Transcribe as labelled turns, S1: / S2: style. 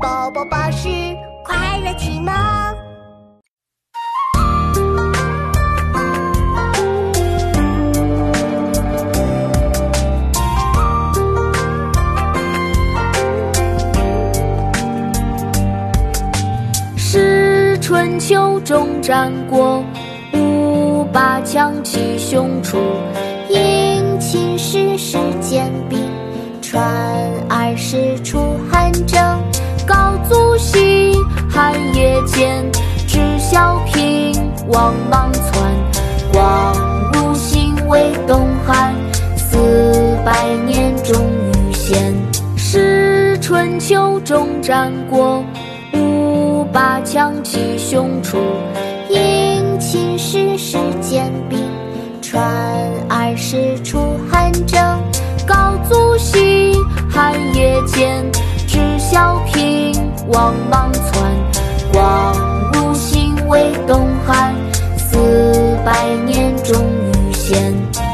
S1: 宝宝巴士快乐启蒙。
S2: 是春秋中战国，五霸强七雄出，
S1: 迎秦时施坚壁，传二十出汉
S2: 也见，知孝平王莽篡，光武兴为东汉，四百年终于现。是春秋中战国。五霸强其胸出，
S1: 迎秦时施坚壁，传二世出汉征。
S2: 高祖西汉也见，知孝平王莽兴